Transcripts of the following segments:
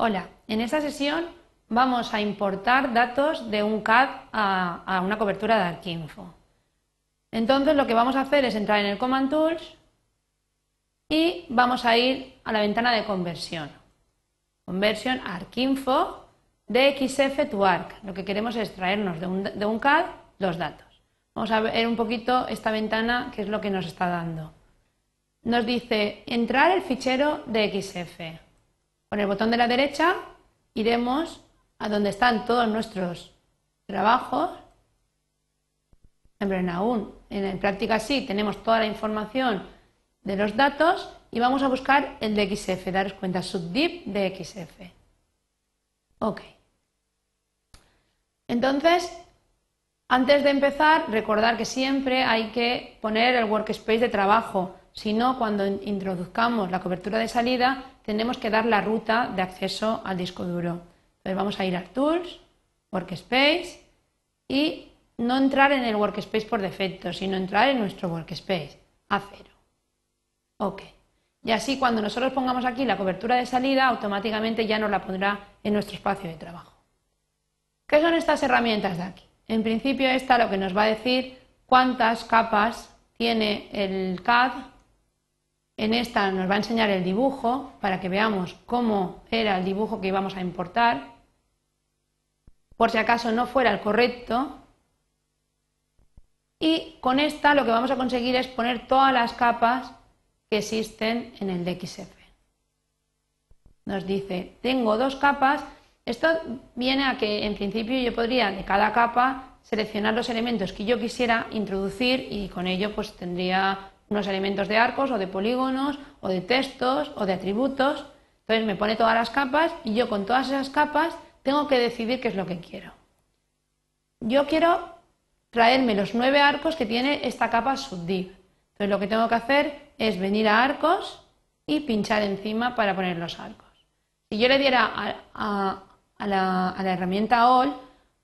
Hola, en esta sesión vamos a importar datos de un CAD a, una cobertura de Arquinfo. Entonces lo que vamos a hacer es entrar en el Command Tools y vamos a ir a la ventana de conversión. Conversión Arquinfo de XF to ARC. Lo que queremos es traernos de un, de CAD los datos. Vamos a ver un poquito esta ventana que es lo que nos está dando. Nos dice entrar el fichero de XF. Con el botón de la derecha iremos a donde están todos nuestros trabajos. En aún práctica sí tenemos toda la información de los datos y vamos a buscar el de XF, daros cuenta, subdip de XF. Ok. Entonces, antes de empezar, recordar que siempre hay que poner el workspace de trabajo si no, cuando introduzcamos la cobertura de salida, tenemos que dar la ruta de acceso al disco duro. Entonces vamos a ir a Tools, Workspace y no entrar en el Workspace por defecto, sino entrar en nuestro Workspace, A0. Ok. Y así cuando nosotros pongamos aquí la cobertura de salida, automáticamente ya nos la pondrá en nuestro espacio de trabajo. ¿Qué son estas herramientas de aquí? En principio esta lo que nos va a decir cuántas capas tiene el CAD en esta nos va a enseñar el dibujo para que veamos cómo era el dibujo que íbamos a importar, por si acaso no fuera el correcto. Y con esta lo que vamos a conseguir es poner todas las capas que existen en el DXF. Nos dice, tengo dos capas. Esto viene a que en principio yo podría de cada capa seleccionar los elementos que yo quisiera introducir y con ello pues tendría unos elementos de arcos o de polígonos o de textos o de atributos. Entonces me pone todas las capas y yo con todas esas capas tengo que decidir qué es lo que quiero. Yo quiero traerme los nueve arcos que tiene esta capa subdiv. Entonces lo que tengo que hacer es venir a arcos y pinchar encima para poner los arcos. Si yo le diera a, la, a la herramienta All,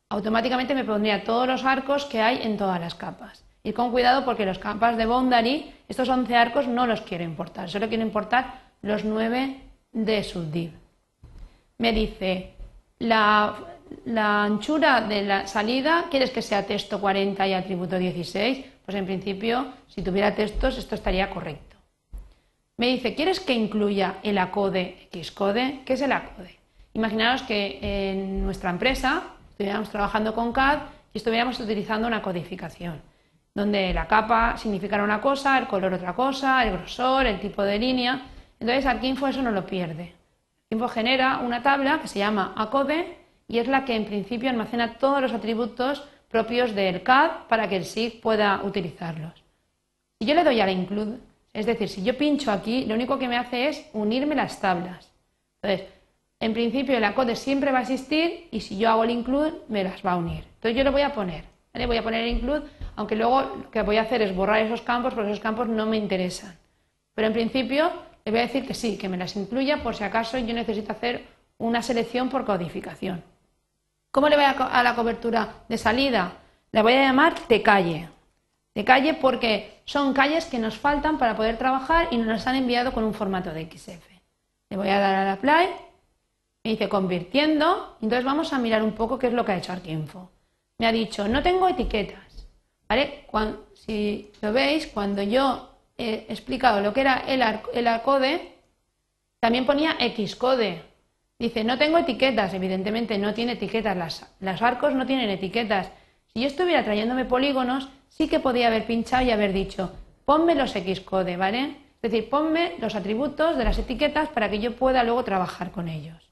automáticamente me pondría todos los arcos que hay en todas las capas. Y con cuidado porque los capas de boundary, estos 11 arcos no los quiero importar, solo quiero importar los 9 de subdiv. Me dice, la, anchura de la salida, ¿quieres que sea texto 40 y atributo 16? Pues en principio, si tuviera textos, esto estaría correcto. Me dice, ¿quieres que incluya el acode Xcode? ¿Qué es el acode? Imaginaos que en nuestra empresa estuviéramos trabajando con CAD y estuviéramos utilizando una codificación donde la capa significará una cosa, el color otra cosa, el grosor, el tipo de línea. Entonces Arquinfo eso no lo pierde. Arquinfo genera una tabla que se llama ACODE y es la que en principio almacena todos los atributos propios del CAD para que el SIG pueda utilizarlos. Si yo le doy a la include, es decir, si yo pincho aquí, lo único que me hace es unirme las tablas. Entonces, en principio el ACODE siempre va a existir y si yo hago el include, me las va a unir. Entonces yo le voy a poner, voy a poner el include aunque luego lo que voy a hacer es borrar esos campos porque esos campos no me interesan. Pero en principio le voy a decir que sí, que me las incluya por si acaso yo necesito hacer una selección por codificación. ¿Cómo le voy a, la cobertura de salida? Le voy a llamar de calle. De calle porque son calles que nos faltan para poder trabajar y nos han enviado con un formato de XF. Le voy a dar al apply, me dice convirtiendo, entonces vamos a mirar un poco qué es lo que ha hecho Arquinfo. Me ha dicho, no tengo etiquetas. Si lo veis, cuando yo he explicado lo que era el, el acode, también ponía Xcode. Dice, no tengo etiquetas, evidentemente no tiene etiquetas, las, los arcos no tienen etiquetas. Si yo estuviera trayéndome polígonos, sí que podía haber pinchado y haber dicho, ponme los Xcode, ¿vale? Es decir, ponme los atributos de las etiquetas para que yo pueda luego trabajar con ellos.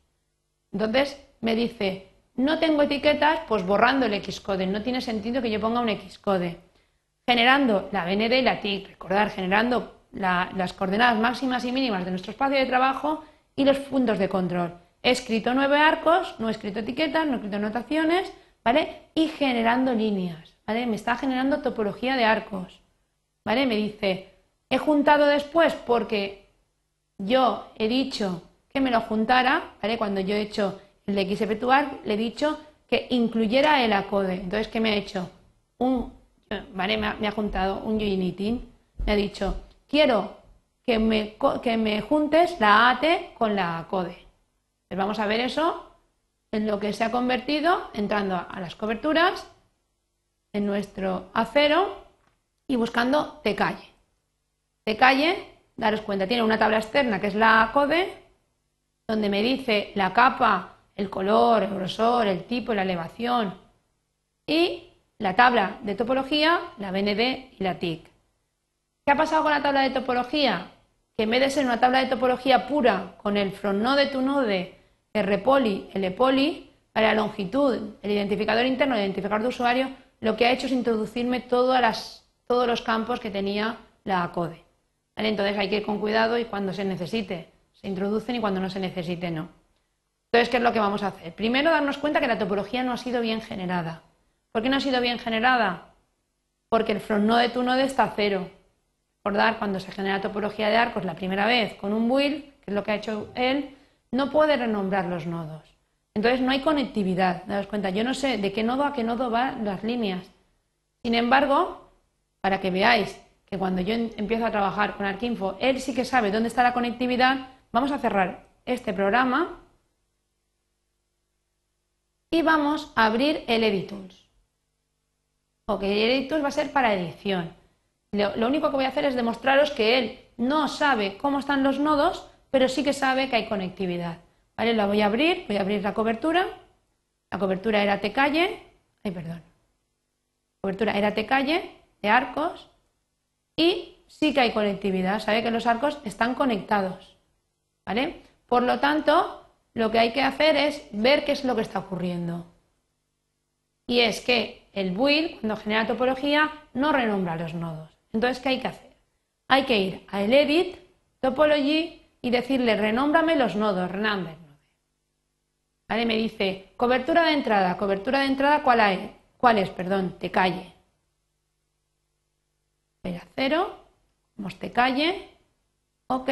Entonces me dice, no tengo etiquetas, pues borrando el Xcode. No tiene sentido que yo ponga un Xcode. Generando la BND y la TIC, recordar, generando las coordenadas máximas y mínimas de nuestro espacio de trabajo y los puntos de control. He escrito nueve arcos, no he escrito etiquetas, no he escrito notaciones, ¿vale? Y generando líneas, ¿vale? Me está generando topología de arcos, ¿vale? Me dice, he juntado después porque yo he dicho que me lo juntara, ¿vale? Cuando yo he hecho el de XFtuar le he dicho que incluyera el acode. Entonces, ¿qué me ha hecho? Un, ¿vale? me, ha, juntado un Unity, me ha dicho, quiero que me, que me juntes la AT con la acode. Pues vamos a ver eso en lo que se ha convertido entrando a las coberturas en nuestro acero y buscando T calle. T calle, daros cuenta, tiene una tabla externa que es la code, donde me dice la capa, el color, el grosor, el tipo, la elevación y la tabla de topología, la BND y la TIC. ¿Qué ha pasado con la tabla de topología? Que en vez de ser una tabla de topología pura con el front node, tu node, RPoly, LPoly, para la longitud, el identificador interno, el identificador de usuario, lo que ha hecho es introducirme todos los campos que tenía la ACODE. Entonces hay que ir con cuidado y cuando se necesite se introducen y cuando no se necesite no. Entonces, ¿qué es lo que vamos a hacer? Primero, darnos cuenta que la topología no ha sido bien generada. ¿Por qué no ha sido bien generada? Porque el front node de tu node está a cero. Recordar, cuando se genera topología de arcos la primera vez con un build, que es lo que ha hecho él, no puede renombrar los nodos. Entonces no hay conectividad, daos cuenta, yo no sé de qué nodo a qué nodo van las líneas. Sin embargo, para que veáis que cuando yo empiezo a trabajar con Arquinfo, él sí que sabe dónde está la conectividad, vamos a cerrar este programa y vamos a abrir el Editools. Ok, el Editools va a ser para edición. Lo, lo único que voy a hacer es demostraros que él no sabe cómo están los nodos, pero sí que sabe que hay conectividad. ¿Vale? La voy a abrir, voy a abrir la cobertura. La cobertura era T calle, ay, perdón. La cobertura era T calle de arcos y sí que hay conectividad, sabe que los arcos están conectados. ¿Vale? Por lo tanto, lo que hay que hacer es ver qué es lo que está ocurriendo. Y es que el build, cuando genera topología, no renombra los nodos. Entonces, ¿qué hay que hacer? Hay que ir a el edit, topology y decirle renómbrame los nodos, renumber node. ¿Vale? Me dice cobertura de entrada, cobertura de entrada, ¿cuál, hay? ¿Cuál es? Perdón, te calle. Voy a cero, te calle, ok,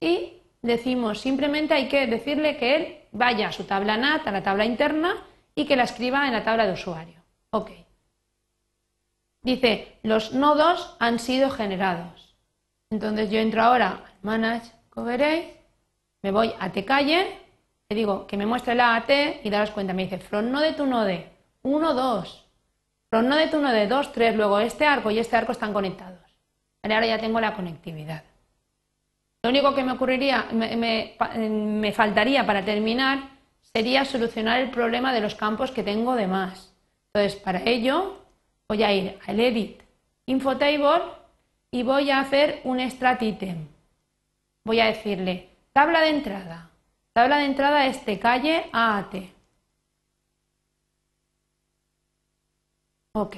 y decimos simplemente hay que decirle que él vaya a su tabla NAT, a la tabla interna, y que la escriba en la tabla de usuario. Ok. Dice, los nodos han sido generados. Entonces yo entro ahora al Manage veréis, me voy a tcalle, le digo que me muestre la AT y daros cuenta, me dice front node tu node, 1, 2, front node tu node, 2, 3, luego este arco y este arco están conectados. Ahora ya tengo la conectividad. Lo único que me ocurriría, me, faltaría para terminar sería solucionar el problema de los campos que tengo de más. Entonces, para ello voy a ir al Edit Infotable y voy a hacer un Strat Item voy a decirle tabla de entrada. Tabla de entrada es de calle AAT. Ok.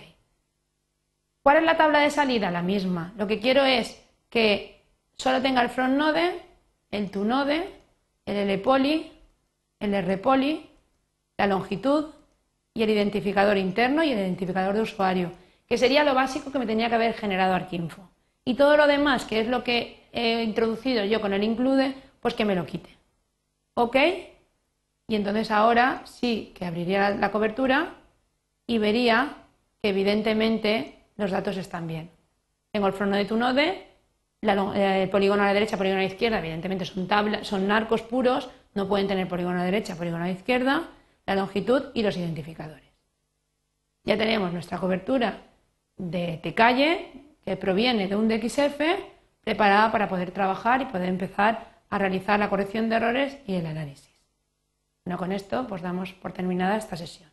¿Cuál es la tabla de salida? La misma. Lo que quiero es que solo tenga el front node, el to node, el LPoly, el RPoly, la longitud y el identificador interno y el identificador de usuario, que sería lo básico que me tenía que haber generado Arquinfo. Y todo lo demás, que es lo que he introducido yo con el include, pues que me lo quite. ¿Ok? Y entonces ahora sí que abriría la cobertura y vería que evidentemente los datos están bien. Tengo el front de tu node, el polígono a la derecha, polígono a la izquierda, evidentemente son, narcos puros, no pueden tener polígono a la derecha, polígono a la izquierda, la longitud y los identificadores. Ya tenemos nuestra cobertura de T-calle, que proviene de un DXF, preparada para poder trabajar y poder empezar a realizar la corrección de errores y el análisis. Bueno, con esto pues damos por terminada esta sesión.